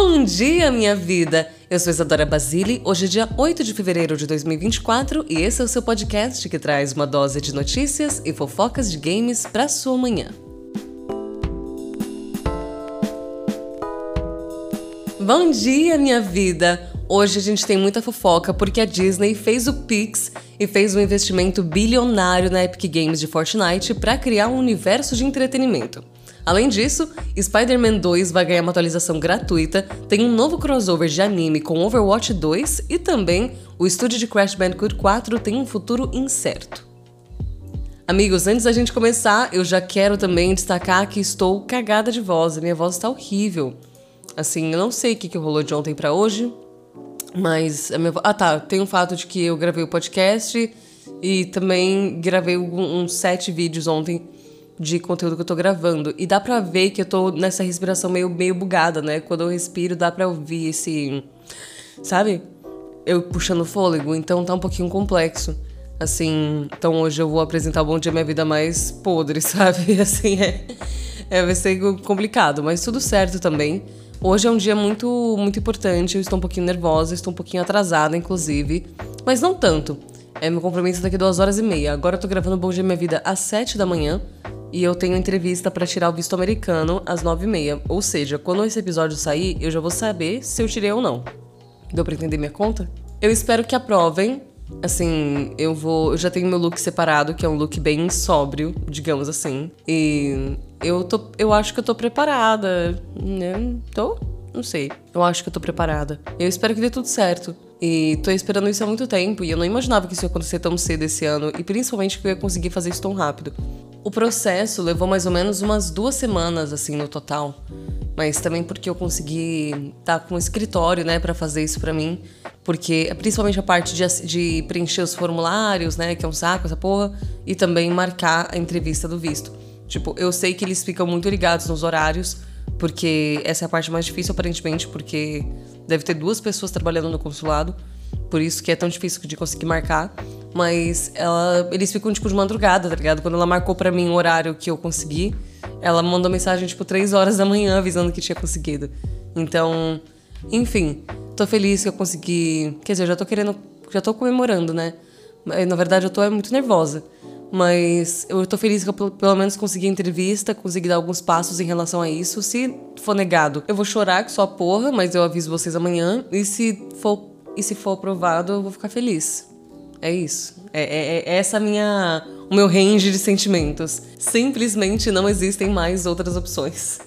Bom dia, minha vida! Eu sou Isadora Basile, hoje é dia 8 de fevereiro de 2024 e esse é o seu podcast que traz uma dose de notícias e fofocas de games para sua manhã. Bom dia, minha vida! Hoje a gente tem muita fofoca porque a Disney fez o Pix e fez um investimento bilionário na Epic Games de Fortnite para criar um universo de entretenimento. Além disso, Spider-Man 2 vai ganhar uma atualização gratuita, tem um novo crossover de anime com Overwatch 2 e também o estúdio de Crash Bandicoot 4 tem um futuro incerto. Amigos, antes da gente começar, eu já quero também destacar que estou cagada de voz, a minha voz está horrível. Assim, eu não sei o que, que rolou de ontem para hoje, mas a minha Ah, tá, tem o um fato de que eu gravei o podcast e também gravei uns sete vídeos ontem de conteúdo que eu tô gravando. E dá pra ver que eu tô nessa respiração meio, meio bugada, né? Quando eu respiro, dá pra ouvir esse. Sabe? Eu puxando fôlego, então tá um pouquinho complexo. Assim, então hoje eu vou apresentar o Bom Dia Minha Vida mais podre, sabe? Assim, é, é. Vai ser complicado, mas tudo certo também. Hoje é um dia muito, muito importante, eu estou um pouquinho nervosa, estou um pouquinho atrasada, inclusive. Mas não tanto. É meu compromisso daqui duas horas e meia. Agora eu tô gravando Bom Dia Minha Vida às sete da manhã e eu tenho entrevista para tirar o visto americano às nove e meia. Ou seja, quando esse episódio sair, eu já vou saber se eu tirei ou não. Deu pra entender minha conta? Eu espero que aprovem. Assim, eu vou. Eu já tenho meu look separado, que é um look bem sóbrio, digamos assim. E eu tô. Eu acho que eu tô preparada. Né? Tô? Não sei. Eu acho que eu tô preparada. Eu espero que dê tudo certo. E tô esperando isso há muito tempo e eu não imaginava que isso ia acontecer tão cedo esse ano e principalmente que eu ia conseguir fazer isso tão rápido. O processo levou mais ou menos umas duas semanas, assim, no total. Mas também porque eu consegui estar tá com um escritório, né, para fazer isso para mim. Porque, principalmente a parte de, de preencher os formulários, né, que é um saco essa porra. E também marcar a entrevista do visto. Tipo, eu sei que eles ficam muito ligados nos horários, porque essa é a parte mais difícil, aparentemente, porque deve ter duas pessoas trabalhando no consulado. Por isso que é tão difícil de conseguir marcar. Mas ela, eles ficam, tipo, de madrugada, tá ligado? Quando ela marcou para mim o horário que eu consegui, ela mandou mensagem, tipo, três horas da manhã avisando que tinha conseguido. Então, enfim, tô feliz que eu consegui. Quer dizer, já tô querendo. Já tô comemorando, né? Na verdade, eu tô é muito nervosa. Mas eu tô feliz que eu pelo menos consegui entrevista, consegui dar alguns passos em relação a isso. Se for negado, eu vou chorar que só porra, mas eu aviso vocês amanhã. E se for, e se for aprovado, eu vou ficar feliz. É isso. É, é, é essa minha, o meu range de sentimentos. Simplesmente não existem mais outras opções.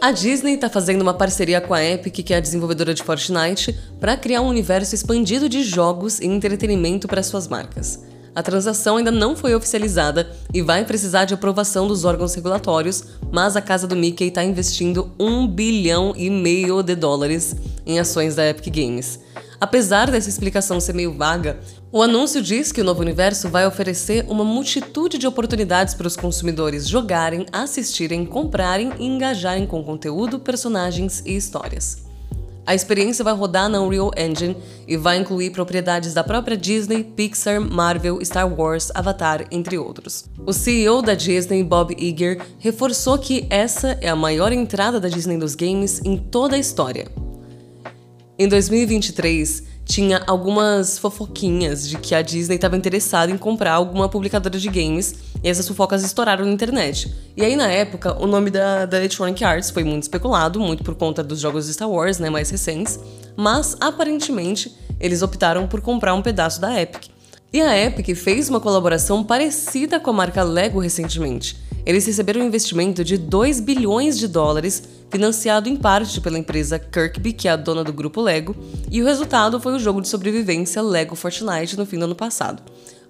A Disney está fazendo uma parceria com a Epic, que é a desenvolvedora de Fortnite, para criar um universo expandido de jogos e entretenimento para suas marcas. A transação ainda não foi oficializada e vai precisar de aprovação dos órgãos regulatórios, mas a casa do Mickey está investindo um bilhão e meio de dólares em ações da Epic Games. Apesar dessa explicação ser meio vaga, o anúncio diz que o novo universo vai oferecer uma multitude de oportunidades para os consumidores jogarem, assistirem, comprarem e engajarem com conteúdo, personagens e histórias. A experiência vai rodar na Unreal Engine e vai incluir propriedades da própria Disney, Pixar, Marvel, Star Wars, Avatar, entre outros. O CEO da Disney, Bob Iger, reforçou que essa é a maior entrada da Disney nos games em toda a história. Em 2023, tinha algumas fofoquinhas de que a Disney estava interessada em comprar alguma publicadora de games e essas fofocas estouraram na internet. E aí, na época, o nome da, da Electronic Arts foi muito especulado, muito por conta dos jogos de Star Wars, né, mais recentes, mas aparentemente eles optaram por comprar um pedaço da Epic. E a Epic fez uma colaboração parecida com a marca Lego recentemente. Eles receberam um investimento de 2 bilhões de dólares financiado em parte pela empresa Kirkby, que é a dona do grupo Lego, e o resultado foi o jogo de sobrevivência Lego Fortnite no fim do ano passado.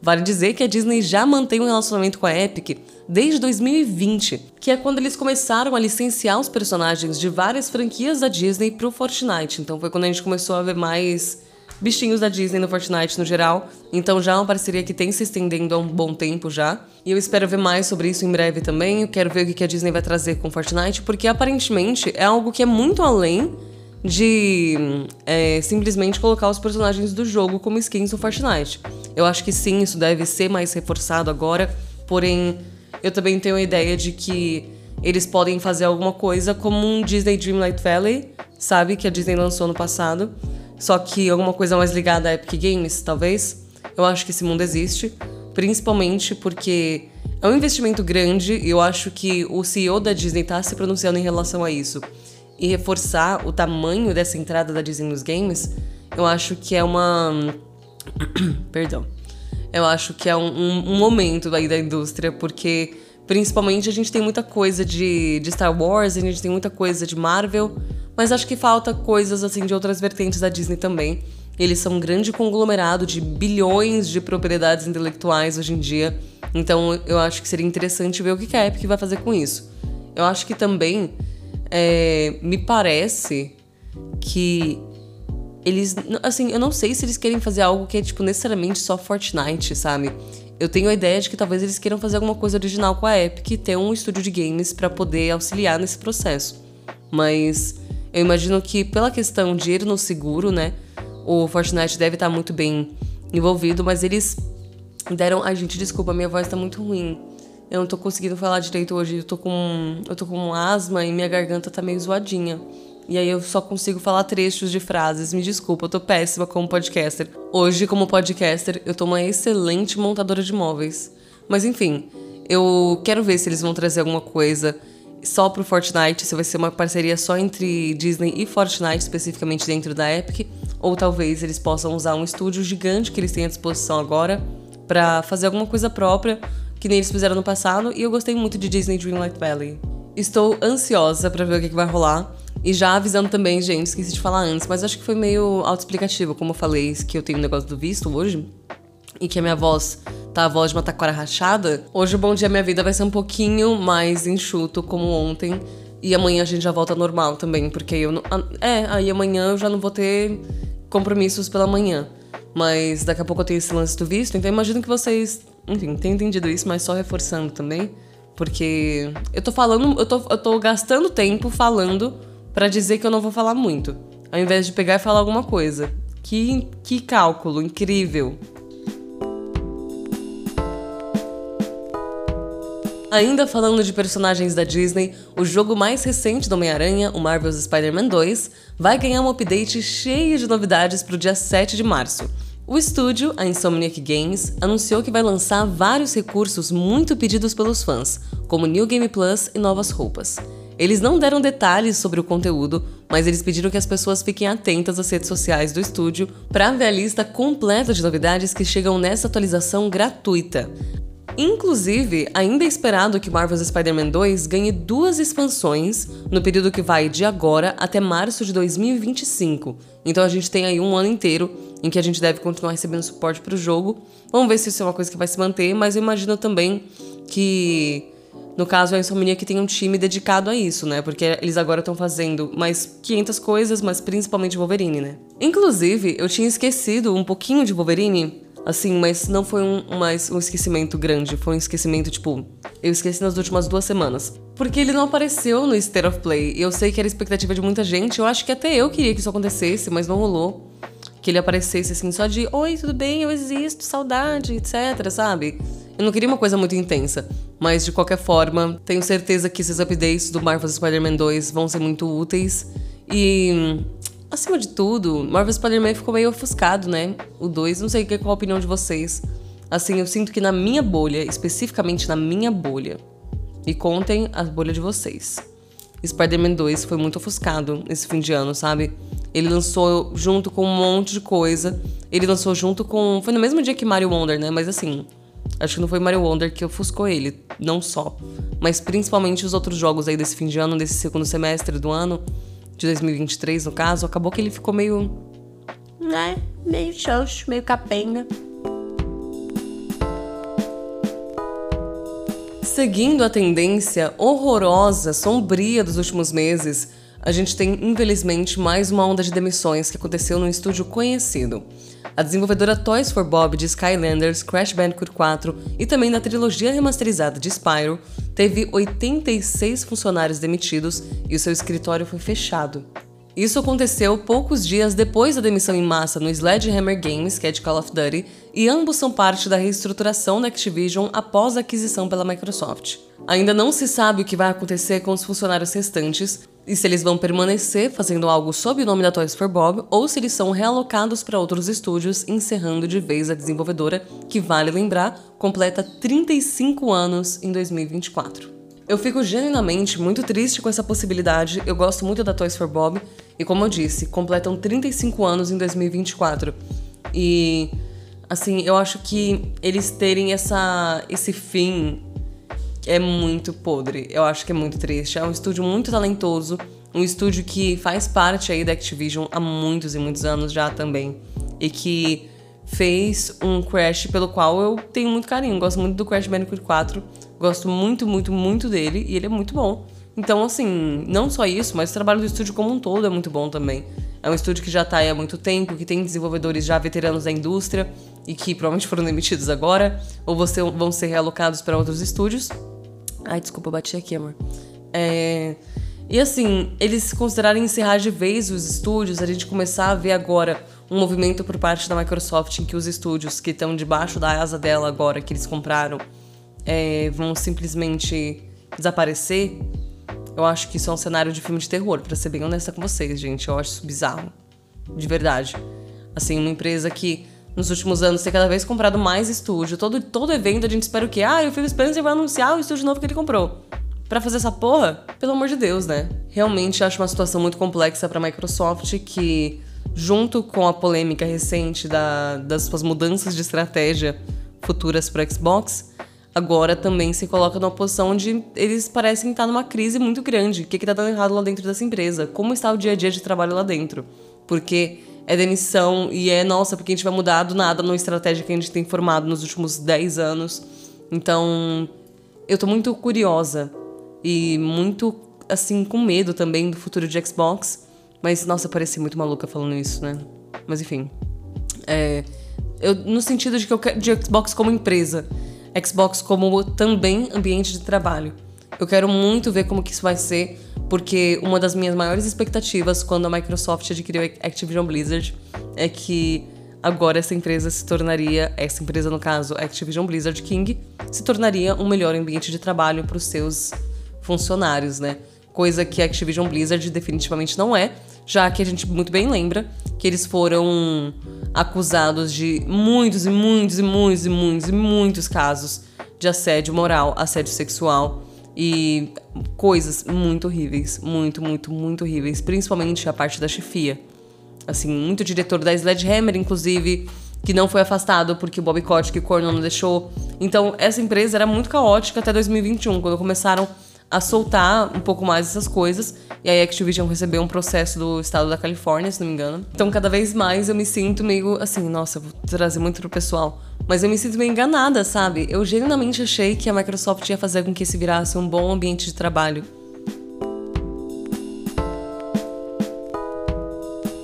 Vale dizer que a Disney já mantém um relacionamento com a Epic desde 2020, que é quando eles começaram a licenciar os personagens de várias franquias da Disney para o Fortnite. Então foi quando a gente começou a ver mais bichinhos da Disney no Fortnite no geral. Então já é uma parceria que tem se estendendo há um bom tempo já. E eu espero ver mais sobre isso em breve também. Eu quero ver o que a Disney vai trazer com Fortnite, porque aparentemente é algo que é muito além de é, simplesmente colocar os personagens do jogo como skins no Fortnite. Eu acho que sim, isso deve ser mais reforçado agora, porém eu também tenho a ideia de que eles podem fazer alguma coisa como um Disney Dreamlight Valley, sabe? Que a Disney lançou no passado. Só que alguma coisa mais ligada a Epic Games, talvez. Eu acho que esse mundo existe. Principalmente porque é um investimento grande e eu acho que o CEO da Disney tá se pronunciando em relação a isso. E reforçar o tamanho dessa entrada da Disney nos games, eu acho que é uma. Perdão. Eu acho que é um, um, um momento aí da indústria, porque Principalmente a gente tem muita coisa de, de Star Wars, a gente tem muita coisa de Marvel, mas acho que falta coisas assim de outras vertentes da Disney também. Eles são um grande conglomerado de bilhões de propriedades intelectuais hoje em dia, então eu acho que seria interessante ver o que a Epic vai fazer com isso. Eu acho que também é, me parece que eles. Assim, eu não sei se eles querem fazer algo que é, tipo, necessariamente só Fortnite, sabe? Eu tenho a ideia de que talvez eles queiram fazer alguma coisa original com a Epic e ter um estúdio de games para poder auxiliar nesse processo. Mas eu imagino que pela questão de ir no seguro, né, o Fortnite deve estar muito bem envolvido, mas eles deram, ai gente, desculpa, minha voz tá muito ruim. Eu não tô conseguindo falar direito hoje, eu tô com eu tô com asma e minha garganta tá meio zoadinha. E aí eu só consigo falar trechos de frases. Me desculpa, eu tô péssima como podcaster. Hoje, como podcaster, eu tô uma excelente montadora de móveis. Mas enfim, eu quero ver se eles vão trazer alguma coisa só pro Fortnite, se vai ser uma parceria só entre Disney e Fortnite, especificamente dentro da Epic, ou talvez eles possam usar um estúdio gigante que eles têm à disposição agora para fazer alguma coisa própria, que nem eles fizeram no passado, e eu gostei muito de Disney Dreamlight Valley. Estou ansiosa para ver o que, que vai rolar. E já avisando também, gente, esqueci de falar antes, mas acho que foi meio autoexplicativo, como eu falei, que eu tenho um negócio do visto hoje. E que a minha voz tá a voz de uma taquara rachada. Hoje o Bom Dia Minha Vida vai ser um pouquinho mais enxuto, como ontem. E amanhã a gente já volta normal também, porque eu não. É, aí amanhã eu já não vou ter compromissos pela manhã. Mas daqui a pouco eu tenho esse lance do visto, então imagino que vocês, enfim, tenham entendido isso, mas só reforçando também. Porque eu tô falando, eu tô, eu tô gastando tempo falando para dizer que eu não vou falar muito, ao invés de pegar e falar alguma coisa. Que, que cálculo incrível! Ainda falando de personagens da Disney, o jogo mais recente do Homem-Aranha, o Marvel's Spider-Man 2, vai ganhar um update cheio de novidades para o dia 7 de março. O estúdio, a Insomniac Games, anunciou que vai lançar vários recursos muito pedidos pelos fãs, como New Game Plus e novas roupas. Eles não deram detalhes sobre o conteúdo, mas eles pediram que as pessoas fiquem atentas às redes sociais do estúdio para ver a lista completa de novidades que chegam nessa atualização gratuita. Inclusive, ainda é esperado que Marvel's Spider-Man 2 ganhe duas expansões no período que vai de agora até março de 2025. Então a gente tem aí um ano inteiro em que a gente deve continuar recebendo suporte para o jogo. Vamos ver se isso é uma coisa que vai se manter, mas eu imagino também que no caso, a Insomnia que tem um time dedicado a isso, né? Porque eles agora estão fazendo mais 500 coisas, mas principalmente Wolverine, né? Inclusive, eu tinha esquecido um pouquinho de Wolverine, assim, mas não foi um, mais um esquecimento grande. Foi um esquecimento, tipo, eu esqueci nas últimas duas semanas. Porque ele não apareceu no State of Play. Eu sei que era expectativa de muita gente. Eu acho que até eu queria que isso acontecesse, mas não rolou. Que ele aparecesse assim, só de Oi, tudo bem, eu existo, saudade, etc, sabe? Eu não queria uma coisa muito intensa. Mas de qualquer forma, tenho certeza que esses updates do Marvel's Spider-Man 2 vão ser muito úteis. E acima de tudo, Marvel Spider-Man ficou meio ofuscado, né? O 2, não sei qual a opinião de vocês. Assim, eu sinto que na minha bolha, especificamente na minha bolha, me contem a bolha de vocês. Spider-Man 2 foi muito ofuscado esse fim de ano, sabe? Ele lançou junto com um monte de coisa. Ele lançou junto com. Foi no mesmo dia que Mario Wonder, né? Mas assim, Acho que não foi Mario Wonder que ofuscou ele, não só, mas principalmente os outros jogos aí desse fim de ano, desse segundo semestre do ano, de 2023 no caso, acabou que ele ficou meio. né? Meio xoxo, meio capenga. Seguindo a tendência horrorosa, sombria dos últimos meses, a gente tem, infelizmente, mais uma onda de demissões que aconteceu num estúdio conhecido. A desenvolvedora Toys for Bob de Skylanders, Crash Bandicoot 4 e também da trilogia remasterizada de Spyro, teve 86 funcionários demitidos e o seu escritório foi fechado. Isso aconteceu poucos dias depois da demissão em massa no Sledgehammer Games, que é de Call of Duty, e ambos são parte da reestruturação da Activision após a aquisição pela Microsoft. Ainda não se sabe o que vai acontecer com os funcionários restantes e se eles vão permanecer fazendo algo sob o nome da Toys for Bob ou se eles são realocados para outros estúdios, encerrando de vez a desenvolvedora, que vale lembrar, completa 35 anos em 2024. Eu fico genuinamente muito triste com essa possibilidade. Eu gosto muito da Toys for Bob e, como eu disse, completam 35 anos em 2024. E assim, eu acho que eles terem essa esse fim é muito podre. Eu acho que é muito triste. É um estúdio muito talentoso, um estúdio que faz parte aí da Activision há muitos e muitos anos já também. E que fez um Crash pelo qual eu tenho muito carinho. Gosto muito do Crash Bandicoot 4 Gosto muito, muito, muito dele e ele é muito bom. Então, assim, não só isso, mas o trabalho do estúdio como um todo é muito bom também. É um estúdio que já está aí há muito tempo, que tem desenvolvedores já veteranos da indústria e que provavelmente foram demitidos agora, ou vão ser realocados para outros estúdios. Ai, desculpa, bati aqui, amor. É... E assim, eles considerarem encerrar de vez os estúdios, a gente começar a ver agora um movimento por parte da Microsoft em que os estúdios que estão debaixo da asa dela agora, que eles compraram, é, vão simplesmente desaparecer, eu acho que isso é um cenário de filme de terror, para ser bem honesta com vocês, gente. Eu acho isso bizarro. De verdade. Assim, uma empresa que nos últimos anos tem cada vez comprado mais estúdio. Todo, todo evento a gente espera o quê? Ah, o Phil Spencer vai anunciar o estúdio novo que ele comprou. Para fazer essa porra? Pelo amor de Deus, né? Realmente acho uma situação muito complexa para Microsoft que, junto com a polêmica recente da, das suas mudanças de estratégia futuras para Xbox, agora também se coloca numa posição onde eles parecem estar numa crise muito grande. O que está dando errado lá dentro dessa empresa? Como está o dia a dia de trabalho lá dentro? Porque é demissão e é, nossa, porque a gente vai mudar do nada numa estratégia que a gente tem formado nos últimos 10 anos. Então, eu tô muito curiosa e muito, assim, com medo também do futuro de Xbox. Mas, nossa, eu pareci muito maluca falando isso, né? Mas, enfim. É, eu, no sentido de que eu quero de Xbox como empresa. Xbox como também ambiente de trabalho. Eu quero muito ver como que isso vai ser, porque uma das minhas maiores expectativas quando a Microsoft adquiriu a Activision Blizzard é que agora essa empresa se tornaria, essa empresa no caso, Activision Blizzard King, se tornaria um melhor ambiente de trabalho para os seus funcionários, né? Coisa que a Activision Blizzard definitivamente não é, já que a gente muito bem lembra que eles foram acusados de muitos e muitos e muitos e muitos e muitos casos de assédio moral, assédio sexual e coisas muito horríveis, muito, muito, muito horríveis, principalmente a parte da chefia. Assim, muito diretor da Sledgehammer, inclusive, que não foi afastado porque o Bob Kotick o Cornell não deixou. Então, essa empresa era muito caótica até 2021, quando começaram a soltar um pouco mais essas coisas. E aí a Activision recebeu um processo do estado da Califórnia, se não me engano. Então cada vez mais eu me sinto meio assim, nossa, vou trazer muito pro pessoal. Mas eu me sinto meio enganada, sabe? Eu genuinamente achei que a Microsoft ia fazer com que esse virasse um bom ambiente de trabalho.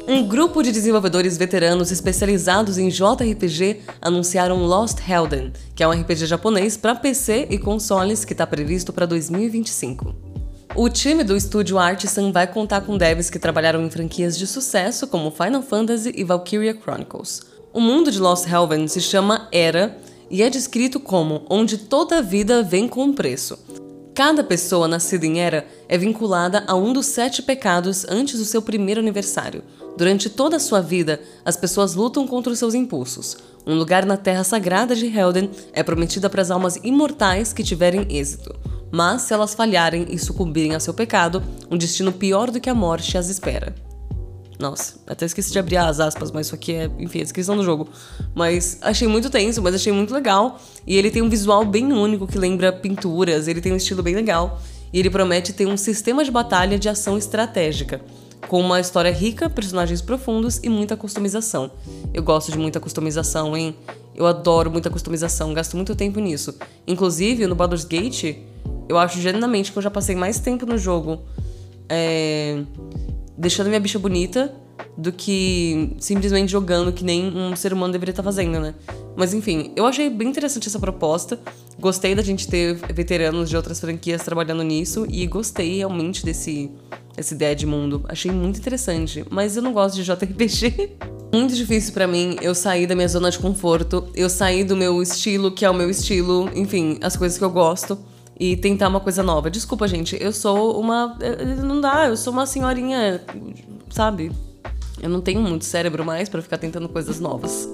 Um grupo de desenvolvedores veteranos especializados em JRPG anunciaram Lost Helden, que é um RPG japonês para PC e consoles que está previsto para 2025. O time do estúdio Artisan vai contar com devs que trabalharam em franquias de sucesso como Final Fantasy e Valkyria Chronicles. O mundo de Lost Helden se chama Era e é descrito como onde toda vida vem com um preço. Cada pessoa nascida em Era é vinculada a um dos sete pecados antes do seu primeiro aniversário, Durante toda a sua vida, as pessoas lutam contra os seus impulsos. Um lugar na terra sagrada de Helden é prometido para as almas imortais que tiverem êxito. Mas se elas falharem e sucumbirem a seu pecado, um destino pior do que a morte as espera. Nossa, até esqueci de abrir as aspas, mas isso aqui é, enfim, a descrição do jogo. Mas achei muito tenso, mas achei muito legal. E ele tem um visual bem único que lembra pinturas, ele tem um estilo bem legal. E ele promete ter um sistema de batalha de ação estratégica com uma história rica, personagens profundos e muita customização. Eu gosto de muita customização, hein? Eu adoro muita customização, gasto muito tempo nisso. Inclusive, no Baldur's Gate, eu acho genuinamente que eu já passei mais tempo no jogo é, deixando minha bicha bonita do que simplesmente jogando que nem um ser humano deveria estar fazendo, né? Mas enfim, eu achei bem interessante essa proposta. Gostei da gente ter veteranos de outras franquias trabalhando nisso e gostei realmente desse essa ideia de mundo. Achei muito interessante, mas eu não gosto de JRPG. muito difícil para mim eu sair da minha zona de conforto, eu sair do meu estilo, que é o meu estilo, enfim, as coisas que eu gosto e tentar uma coisa nova. Desculpa, gente, eu sou uma não dá, eu sou uma senhorinha, sabe? Eu não tenho muito cérebro mais para ficar tentando coisas novas.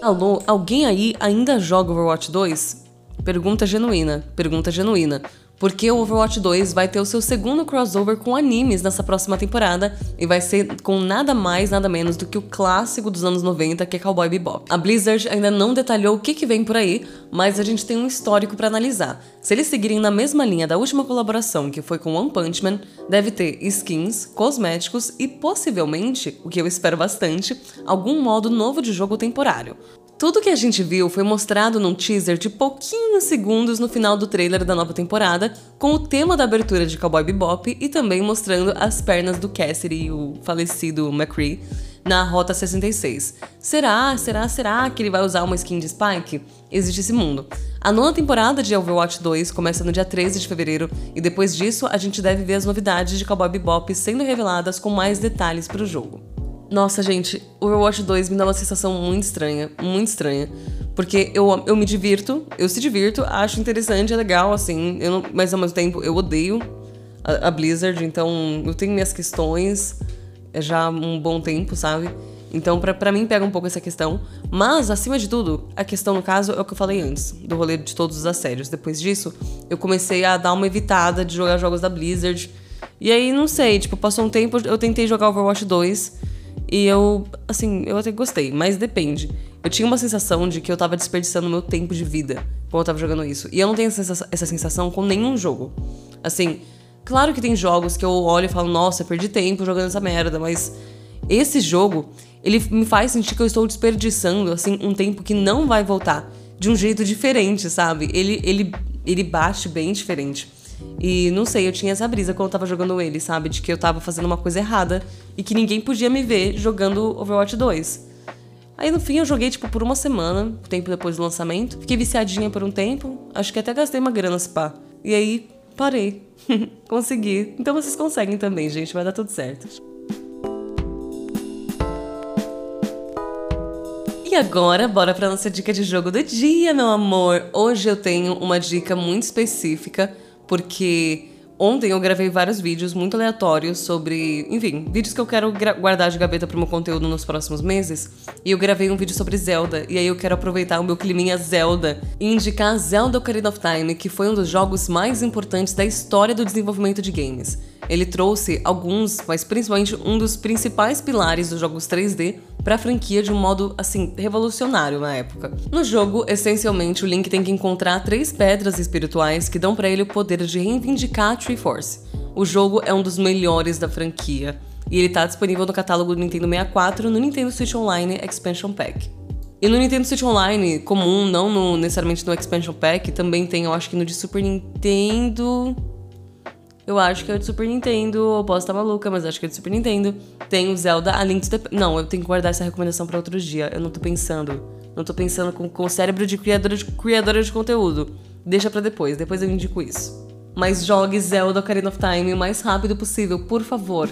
Alô, alguém aí ainda joga Overwatch 2? Pergunta genuína, pergunta genuína. Porque o Overwatch 2 vai ter o seu segundo crossover com animes nessa próxima temporada e vai ser com nada mais, nada menos do que o clássico dos anos 90, que é Cowboy Bebop. A Blizzard ainda não detalhou o que, que vem por aí, mas a gente tem um histórico para analisar. Se eles seguirem na mesma linha da última colaboração, que foi com One Punch Man, deve ter skins, cosméticos e possivelmente, o que eu espero bastante, algum modo novo de jogo temporário. Tudo que a gente viu foi mostrado num teaser de pouquinhos segundos no final do trailer da nova temporada, com o tema da abertura de Cowboy Bebop e também mostrando as pernas do Cassidy, o falecido McCree, na Rota 66. Será, será, será que ele vai usar uma skin de Spike? Existe esse mundo. A nona temporada de Overwatch 2 começa no dia 13 de fevereiro e depois disso a gente deve ver as novidades de Cowboy Bebop sendo reveladas com mais detalhes para o jogo. Nossa, gente, Overwatch 2 me dá uma sensação muito estranha, muito estranha. Porque eu, eu me divirto, eu se divirto, acho interessante, é legal, assim, não, mas ao mesmo tempo eu odeio a, a, Blizzard, então eu tenho minhas questões é já um bom tempo, sabe? Então, pra mim, pega um pouco essa questão. Mas, acima de tudo, a questão, no caso, é o que eu falei antes, do rolê de todos os assédios. Depois disso, eu comecei a dar uma evitada de jogar jogos da Blizzard. E aí, não sei, tipo, passou um tempo, eu tentei jogar Overwatch 2. E eu, assim, eu até gostei, mas depende. Eu tinha uma sensação de que eu tava desperdiçando meu tempo de vida quando eu tava jogando isso. E eu não tenho essa sensação com nenhum jogo. Assim, claro que tem jogos que eu olho e falo, nossa, perdi tempo jogando essa merda, mas esse jogo, ele me faz sentir que eu estou desperdiçando, assim, um tempo que não vai voltar. De um jeito diferente, sabe? Ele, ele, ele bate bem diferente. E não sei, eu tinha essa brisa quando eu tava jogando ele, sabe? De que eu tava fazendo uma coisa errada e que ninguém podia me ver jogando Overwatch 2. Aí no fim eu joguei tipo por uma semana, tempo depois do lançamento. Fiquei viciadinha por um tempo, acho que até gastei uma grana se pá. E aí parei. Consegui. Então vocês conseguem também, gente, vai dar tudo certo. E agora, bora pra nossa dica de jogo do dia, meu amor. Hoje eu tenho uma dica muito específica porque ontem eu gravei vários vídeos muito aleatórios sobre, enfim, vídeos que eu quero guardar de gaveta pro meu conteúdo nos próximos meses. E eu gravei um vídeo sobre Zelda, e aí eu quero aproveitar o meu climinha Zelda e indicar Zelda Ocarina of Time, que foi um dos jogos mais importantes da história do desenvolvimento de games. Ele trouxe alguns, mas principalmente um dos principais pilares dos jogos 3D para a franquia de um modo assim revolucionário na época. No jogo, essencialmente, o Link tem que encontrar três pedras espirituais que dão para ele o poder de reivindicar a Triforce. O jogo é um dos melhores da franquia e ele está disponível no catálogo do Nintendo 64 no Nintendo Switch Online Expansion Pack. E no Nintendo Switch Online comum, não no, necessariamente no Expansion Pack, também tem, eu acho que no de Super Nintendo. Eu acho que é de Super Nintendo, eu posso estar maluca, mas acho que é de Super Nintendo. Tem o Zelda A Link to the... Não, eu tenho que guardar essa recomendação para outro dia. Eu não tô pensando. Não tô pensando com, com o cérebro de criadora, de criadora de conteúdo. Deixa para depois, depois eu indico isso. Mas jogue Zelda Ocarina of Time o mais rápido possível, por favor.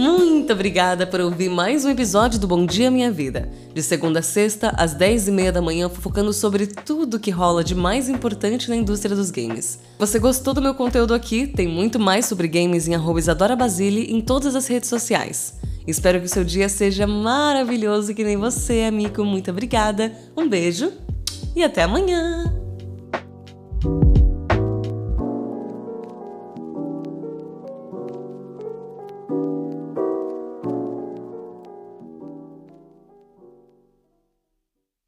Muito obrigada por ouvir mais um episódio do Bom Dia Minha Vida. De segunda a sexta, às 10h30 da manhã, focando sobre tudo que rola de mais importante na indústria dos games. Você gostou do meu conteúdo aqui? Tem muito mais sobre games em arroba Isadora Basile em todas as redes sociais. Espero que o seu dia seja maravilhoso que nem você, amigo. Muito obrigada, um beijo e até amanhã!